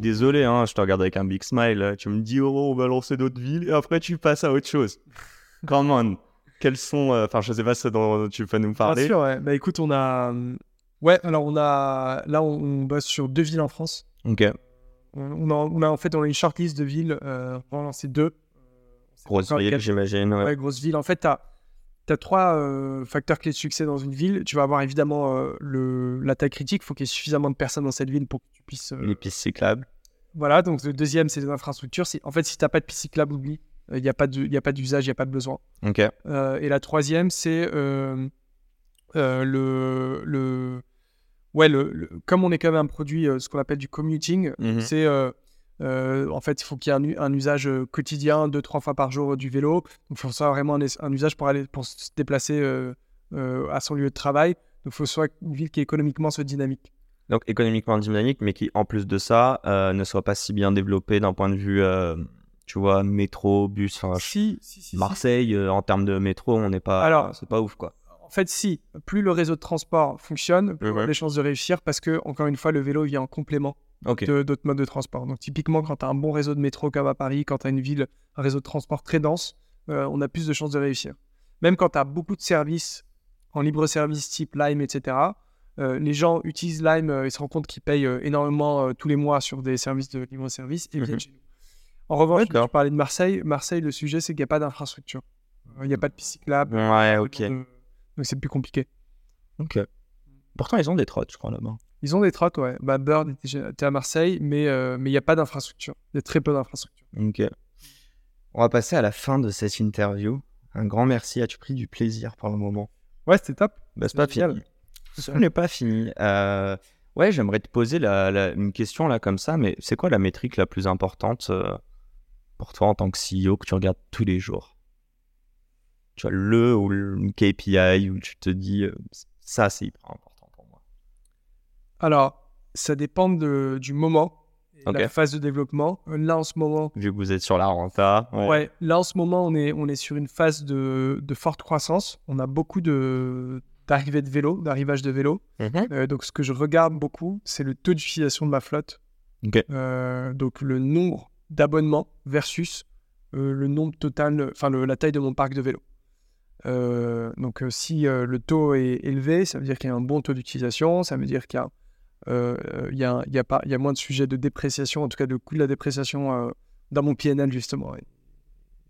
Désolé, hein, je te regarde avec un big smile. Tu me dis, oh, on va lancer d'autres villes, et après tu passes à autre chose. Come on. Quels sont, euh, enfin, je sais pas ce dont tu peux nous Bien parler. sûr, ouais. Bah écoute, on a. euh, Ouais, alors on a. Là, on, on bosse sur deux villes en France. Ok. On on a, on a en fait, on a une shortlist de villes. Euh, on va en lancer deux. Grosse ville, j'imagine. Ouais. Ouais, grosse ville. En fait, tu as, trois euh, facteurs clés de succès dans une ville. Tu vas avoir évidemment euh, le, la taille critique. Il faut qu'il y ait suffisamment de personnes dans cette ville pour que tu puisses. euh, Les pistes cyclables. Voilà, donc le deuxième, c'est les infrastructures. En fait, si tu n'as pas de piste cyclable, oublie. Euh, Il n'y a pas d'usage, il n'y a pas de besoin. Ok. Euh, et la troisième, c'est le, le, ouais, le, le- comme on est quand même un produit, ce qu'on appelle du commuting, Mhm. c'est en fait, il faut qu'il y ait un, usage euh, quotidien, deux, trois fois par jour euh, du vélo. Donc, il faut soit vraiment un, usage pour aller pour se déplacer euh, euh, à son lieu de travail. Donc, il faut soit une ville qui économiquement soit dynamique. Donc économiquement dynamique, mais qui, en plus de ça, euh, ne soit pas si bien développé d'un point de vue, euh, tu vois, métro, bus. Enfin, Si, si, si, si. Marseille, euh, en termes de métro, on n'est pas. Alors- c'est pas ouf, quoi. En fait, si, plus le réseau de transport fonctionne, plus on a Ouais. des chances de réussir parce que, encore une fois, le vélo vient en complément. D'autres modes de transport. Donc typiquement, quand tu as un bon réseau de métro comme à Paris, quand tu as une ville, un réseau de transport très dense, euh, on a plus de chances de réussir. Même quand tu as beaucoup de services en libre service type Lime, etc., euh, les gens utilisent Lime, euh, ils se rendent compte qu'ils payent énormément tous les mois sur des services de libre service et viennent Mhm. chez nous. En revanche, D'accord. tu parlais de Marseille. Marseille, le sujet, c'est qu'il n'y a pas d'infrastructure. Il n'y a pas de piste cyclable. Ouais, ok. de- Donc c'est plus compliqué. Ok. Pourtant, ils ont des trottes, je crois, là-bas. Ils ont des trottes, ouais. Bah, Bird était à Marseille, mais euh, mais il n'y a pas d'infrastructure. Il y a très peu d'infrastructure. Ok. On va passer à la fin de cette interview. Un grand merci. As-tu pris du plaisir pour le moment? Ouais, c'était top. bah, C'est pas fini. Ce n'est pas fini. Euh, ouais, j'aimerais te poser la, la- une question là comme ça, mais c'est quoi la métrique la plus importante euh, pour toi en tant que CEO que tu regardes tous les jours? Tu vois, le ou le KPI où tu te dis euh, ça c'est hyper important. Alors, ça dépend de- du moment, et de la phase de développement. Là, en ce moment, Vu que vous êtes sur la renta. ouais. là, en ce moment, on est, on est sur une phase de, de forte croissance. On a beaucoup de d'arrivées de vélos, d'arrivage de vélos. Mhm. Euh, donc, ce que je regarde beaucoup, c'est le taux d'utilisation de ma flotte. Euh, donc, le nombre d'abonnements versus euh, le nombre total, enfin, la taille de mon parc de vélos. Euh, donc, si le taux est élevé, ça veut dire qu'il y a un bon taux d'utilisation, ça veut dire qu'il y a, il y, a, il y a pas, il y a moins de sujets de dépréciation, en tout cas, le coût de la dépréciation euh, dans mon PNL, justement, est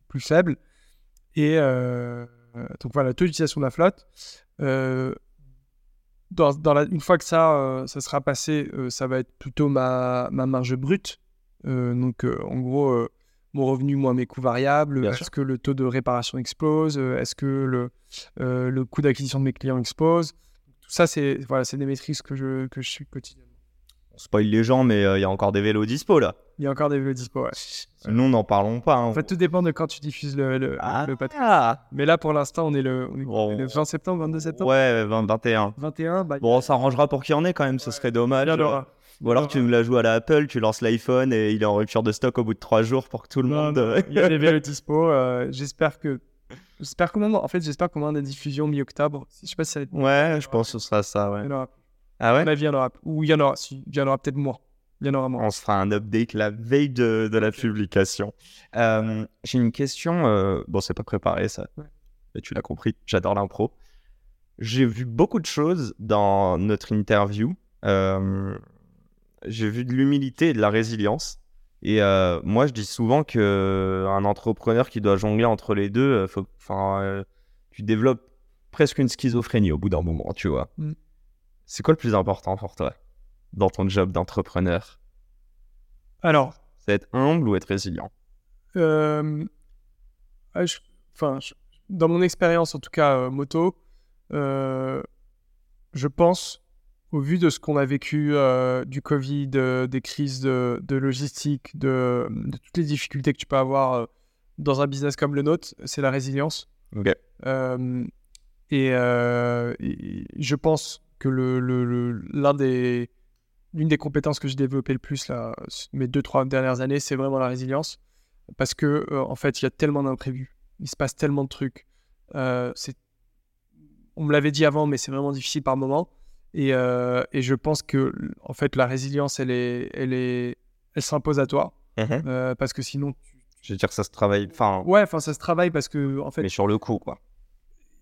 plus faible. Et euh, donc, voilà, taux d'utilisation de la flotte. Euh, dans, dans la, une fois que ça, euh, ça sera passé, euh, ça va être plutôt ma, ma marge brute. Euh, donc, euh, en gros, euh, mon revenu moins mes coûts variables. Est-ce que le taux de réparation explose? Euh, Est-ce que le, euh, le coût d'acquisition de mes clients explose? Ça, c'est voilà, des métriques que je, que je suis quotidiennement. On spoil les gens, mais euh, il y a encore des vélos dispo là. Il y a encore des vélos dispo. ouais. Nous, n'en parlons pas. hein. En fait, tout dépend de quand tu diffuses le, le, ah, le podcast. Mais là, pour l'instant, on est le, on est Bon. le 20 septembre, 22 septembre? Ouais, 20, 21. 21. Bah, Bon, on s'arrangera pour qu'il y en ait quand même, ce serait dommage. il y en aura. Ou alors tu nous la joues à la Apple, tu lances l'iPhone et il est en rupture de stock au bout de trois jours pour que tout le Non, monde. il y a des vélos dispo. euh, j'espère que. J'espère qu'on en- fait, j'espère qu'on aura des diffusions mi-octobre. Je sais pas si ça va être. ouais, je pense que ce sera ça, ouais. Il y en aura. Ah À ouais avis, il y en aura. Ou il y en aura. Si, il y en aura peut-être moins. Il y en aura moins. On se fera un update la veille de, de la publication. Euh, J'ai une question. euh, Bon, c'est pas préparé ça. Ouais. Mais tu l'as compris, j'adore l'impro. J'ai vu beaucoup de choses dans notre interview. Euh, J'ai vu de l'humilité et de la résilience. Et euh, moi, je dis souvent que un entrepreneur qui doit jongler entre les deux, euh, faut, euh, tu développes presque une schizophrénie au bout d'un moment, tu vois. Mm. C'est quoi le plus important pour toi dans ton job d'entrepreneur? Alors, C'est être humble ou être résilient? Euh, je- enfin, je- dans mon expérience, en tout cas, euh, moto, euh, je pense au vu de ce qu'on a vécu euh, du Covid, euh, des crises de, de logistique, de, de toutes les difficultés que tu peux avoir euh, dans un business comme le nôtre, c'est la résilience. Et, et je pense que le, le- le- des, l'une des compétences que j'ai développées le plus là, mes deux, trois dernières années, c'est vraiment la résilience. Parce que, en fait, il y a tellement d'imprévus. Il se passe tellement de trucs. On me l'avait dit avant, mais c'est vraiment difficile par moment. Et, euh, et je pense que, en fait, la résilience, elle, est, elle, est, elle s'impose à toi. Mhm. Euh, parce que sinon, Je veux dire, ça se travaille. Enfin, ouais, enfin, ça se travaille parce que, en fait, mais sur le coup, quoi.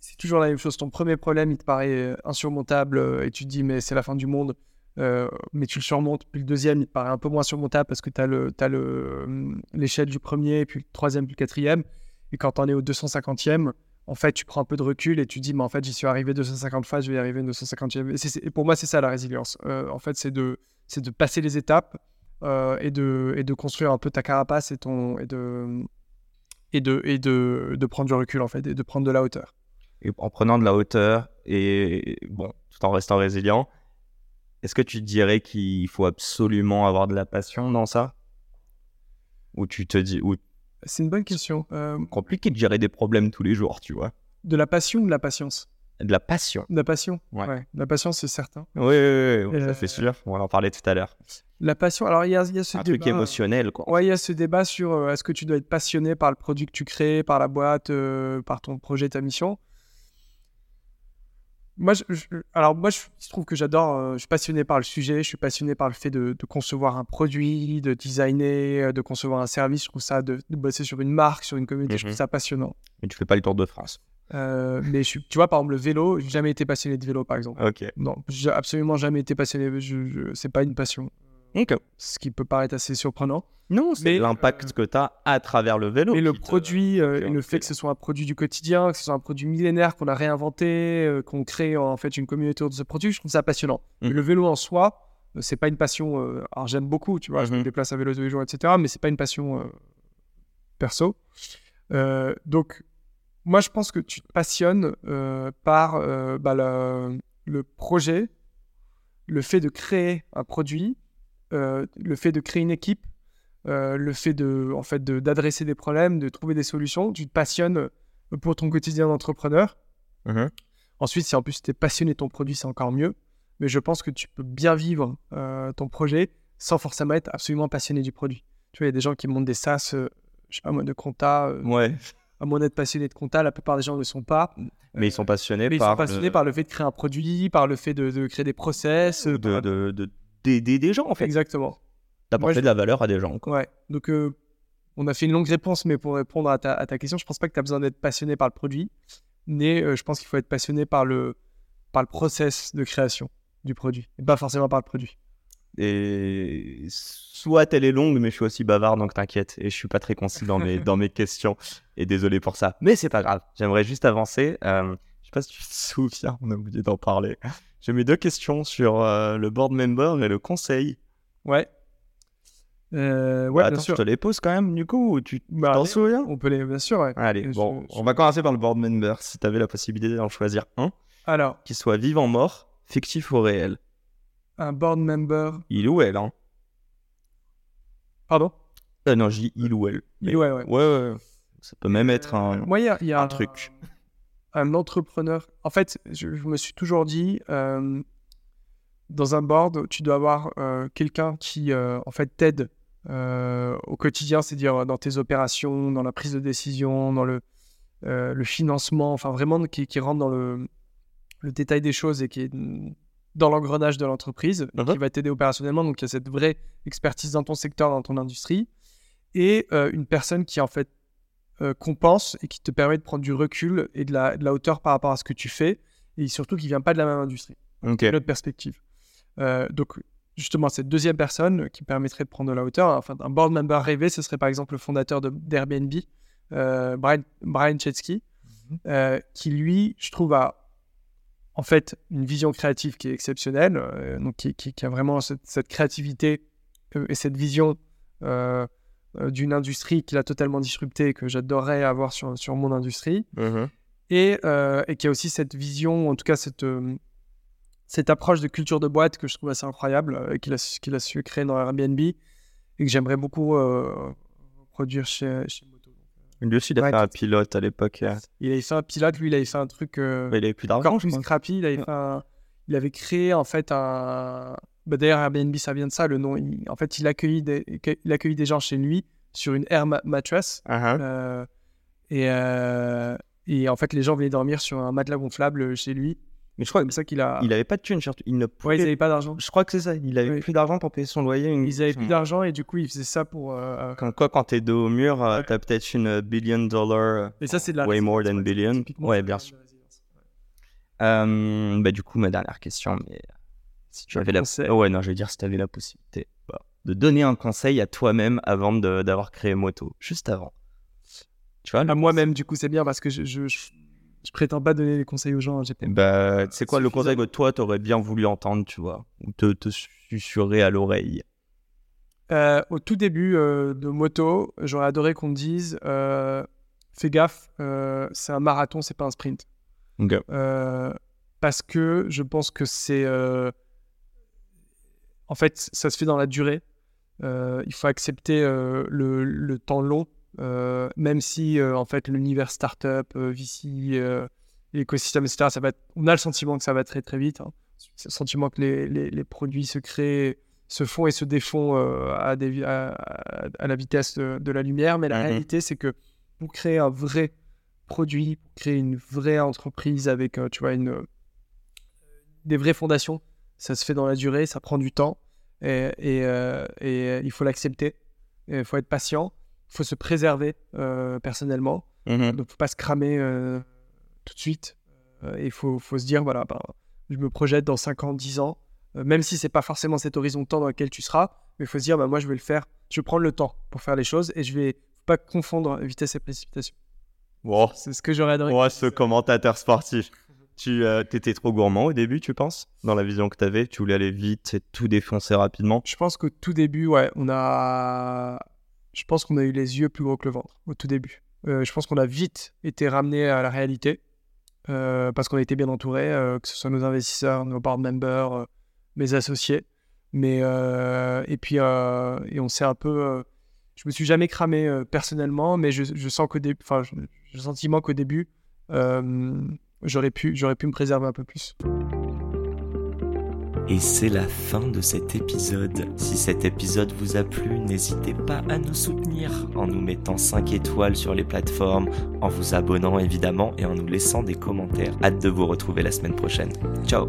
c'est toujours la même chose. Ton premier problème, il te paraît euh, insurmontable et tu te dis, mais c'est la fin du monde. Euh, mais tu le surmontes. Puis le deuxième, il te paraît un peu moins surmontable parce que tu as l'échelle le, le, hum, l'échelle du premier, puis le troisième, puis le quatrième. Et quand tu en es au 250e, en fait, tu prends un peu de recul et tu dis, mais en fait, j'y suis arrivé 250 fois, je vais y arriver 250e. Et, pour moi, c'est ça la résilience. Euh, en fait, c'est de, passer les étapes euh, et, de, construire un peu ta carapace et, de, prendre du recul, en fait, et de prendre de la hauteur. Et en prenant de la hauteur et tout en restant résilient, est-ce que tu dirais qu'il faut absolument avoir de la passion dans ça? Ou tu te dis, ou C'est une bonne question. Euh, compliqué de gérer des problèmes tous les jours, tu vois de la passion ou de la patience? De la passion. De la passion Ouais. De la patience, c'est certain. Oui, oui, oui, oui, Euh, ça fait sûr. On va en parler tout à l'heure. La passion, alors il y y a ce Un débat. truc émotionnel, quoi. Ouais, il y a ce débat sur euh, est-ce que tu dois être passionné par le produit que tu crées, par la boîte, euh, par ton projet, ta mission? Moi, je, je- alors moi, je, trouve que j'adore, euh, je suis passionné par le sujet, je suis passionné par le fait de, de concevoir un produit, de designer, euh, de concevoir un service. Je trouve ça, de, de bosser sur une marque, sur une communauté, je Mhm. trouve ça passionnant. Mais tu fais pas le Tour de France. Euh, mais je, tu vois, par exemple, le vélo, j'ai jamais été passionné de vélo, par exemple. Ok. Non, j'ai absolument jamais été passionné. C'est pas une passion. Ok. Ce qui peut paraître assez surprenant. Non, c'est Mais, l'impact que tu as à travers le vélo. Mais le produit, euh, et le fait que ce soit un produit du quotidien, que ce soit un produit millénaire qu'on a réinventé, euh, qu'on crée en fait une communauté autour de ce produit, je trouve ça passionnant. Mais le vélo en soi, euh, c'est pas une passion. euh, alors j'aime beaucoup, tu vois, je me Mhm. déplace à vélo tous les jours, etc. Mais c'est pas une passion euh, perso. Euh, donc, moi, je pense que tu te passionnes euh, par euh, bah, la- le projet, le fait de créer un produit, euh, le fait de créer une équipe, euh, le fait de, en fait, de- d'adresser des problèmes, de trouver des solutions. Tu te passionnes euh, pour ton quotidien d'entrepreneur. Mhm. Ensuite, si en plus tu es passionné de ton produit, c'est encore mieux. Mais je pense que tu peux bien vivre euh, ton projet sans forcément être absolument passionné du produit. Tu vois, il y a des gens qui montent des SaaS, euh, je sais pas moi, de compta. euh, Ouais. à moins d'être passionné de compta, la plupart des gens ne le sont pas. Mais ils sont passionnés Mais ils par. sont passionnés le- par le fait de créer un produit, par le fait de, de créer des process. euh, de, par- de, de- d'aider des gens, en fait. Exactement. D'apporter je- de la valeur à des gens. Quoi. Ouais. Donc, euh, on a fait une longue réponse, mais pour répondre à ta, à ta question, je pense pas que tu as besoin d'être passionné par le produit, mais euh, je pense qu'il faut être passionné par le, par le process de création du produit, et pas forcément par le produit. Et soit elle est longue, mais je suis aussi bavard, donc t'inquiète. Et je suis pas très concis dans mes, dans mes questions. Et désolé pour ça. Mais c'est pas grave. J'aimerais juste avancer. Euh, je sais pas si tu te souviens, on a oublié d'en parler. J'ai mes deux questions sur euh, le board member et le conseil. Ouais. Euh, ouais, Attends, bien sûr. je te les pose quand même, du coup, ou tu Bah, t'en souviens? On peut les, bien sûr, ouais. Allez, bon, je- on va commencer par le board member. Si t'avais la possibilité d'en choisir un, Alors, qui soit vivant, mort, fictif ou réel. un board member. Il ou elle, hein Pardon? Euh, Non, je dis il ou elle. Mais- Ouais, ouais. Ouais, ouais. Ça peut même être un, Moi, il y a, il y a un truc. Un entrepreneur. En fait, je, je me suis toujours dit, euh, dans un board, tu dois avoir euh, quelqu'un qui, euh, en fait, t'aide au quotidien, c'est-à-dire dans tes opérations, dans la prise de décision, dans le, le financement, enfin vraiment qui, qui rentre dans le, le détail des choses et qui est dans l'engrenage de l'entreprise, Mhm. qui va t'aider opérationnellement. Donc, il y a cette vraie expertise dans ton secteur, dans ton industrie, et une personne qui, en fait, euh, compense et qui te permet de prendre du recul et de la, de la hauteur par rapport à ce que tu fais, et surtout qui vient pas de la même industrie, Ok. une autre perspective. Euh, donc, justement, cette deuxième personne qui permettrait de prendre de la hauteur, enfin, un board member rêvé, ce serait par exemple le fondateur d'Airbnb, euh, Brian, Brian Chesky, euh, qui lui, je trouve, a en fait une vision créative qui est exceptionnelle, donc qui, qui- qui a vraiment cette, cette créativité et cette vision euh, d'une industrie qu'il a totalement disruptée et que j'adorerais avoir sur, sur mon industrie. Mhm. Et, euh, et qui a aussi cette vision, en tout cas cette, euh, cette approche de culture de boîte que je trouve assez incroyable, euh, qu'il a, su- qu'il a su créer dans Airbnb et que j'aimerais beaucoup euh, produire chez, chez Moto. Lui aussi, il a Ouais, fait un pilote à l'époque. euh, Il avait fait un pilote, lui, il avait fait un truc euh, mais il avait plus d'argent, encore je plus crois. crappy. Il avait, Ouais. fait un- il avait créé en fait un. Bah, D'ailleurs, Airbnb, ça vient de ça. Le nom, il- en fait, il accueillit des, il des gens chez lui sur une air ma- mattress. Ah. Euh, et, euh, et en fait, les gens venaient dormir sur un matelas gonflable chez lui. Mais je crois C'est ça qu'il a. qu'il avait pas de thune, surtout. Il ne Ouais, pouvait... ils n'avaient pas d'argent. Je crois que c'est ça. Il avait Oui. plus d'argent pour payer son loyer. Ils avaient plus d'argent et du coup, ils faisaient ça pour. euh, Comme quoi, quand t'es dos au mur, euh, Ouais. t'as peut-être une billion dollar. Et ça, c'est de la. Way more than billion. Ouais, bien sûr. Euh, bah, du coup, ma dernière question, mais si tu Un avais la... Oh, ouais, non, je veux dire, si tu avais la possibilité bah, de donner un conseil à toi-même avant de- d'avoir créé Moto, juste avant. Tu vois, À moi-même, du coup, c'est bien parce que je, je, je, je prétends pas donner des conseils aux gens. hein, bah, c'est quoi le conseil que toi, t'aurais bien voulu entendre, tu vois, ou te, te susurrer à l'oreille Euh, au tout début euh, de moto, j'aurais adoré qu'on me dise euh, fais gaffe, c'est un marathon, c'est pas un sprint. Parce que je pense que c'est. En fait, ça se fait dans la durée. Euh, il faut accepter euh, le, le temps long, euh, même si en fait l'univers startup, VC, l'écosystème, etc. Ça va être- on a le sentiment que ça va très très vite. hein. C'est le sentiment que les, les- les produits se créent, se font et se défont à, des vi- à, à- à la vitesse de, de la lumière. Mais la Mhm. réalité, c'est que pour créer un vrai produit, pour créer une vraie entreprise avec, tu vois, une, des vraies fondations, ça se fait dans la durée, ça prend du temps et, et, euh, et, euh, il faut l'accepter. Il faut être patient, il faut se préserver euh, personnellement. Mhm. Donc, faut pas se cramer euh, tout de suite. Il faut, faut se dire, voilà, ben, je me projette dans 5 ans, 10 ans, même si c'est pas forcément cet horizon de temps dans lequel tu seras, mais il faut se dire, ben, moi, je vais le faire, je vais prendre le temps pour faire les choses et je vais pas confondre vitesse et précipitation. Wow. C'est ce que j'aurais adoré. Ouais, ce commentateur sportif. Tu euh, t'étais trop gourmand au début, tu penses Dans la vision que t'avais, tu voulais aller vite et tout défoncer rapidement? Je pense qu'au tout début, ouais, on a. Je pense qu'on a eu les yeux plus gros que le ventre au tout début. Euh, je pense qu'on a vite été ramené à la réalité euh, parce qu'on a été bien entouré, que ce soit nos investisseurs, nos board members, mes associés. Mais et puis et on s'est un peu. je me suis jamais cramé personnellement, mais je, sens qu'au début, enfin, j'ai le sentiment qu'au début, j'aurais pu, me préserver un peu plus. Et c'est la fin de cet épisode. Si cet épisode vous a plu, n'hésitez pas à nous soutenir en nous mettant 5 étoiles sur les plateformes, en vous abonnant évidemment et en nous laissant des commentaires. Hâte de vous retrouver la semaine prochaine. Ciao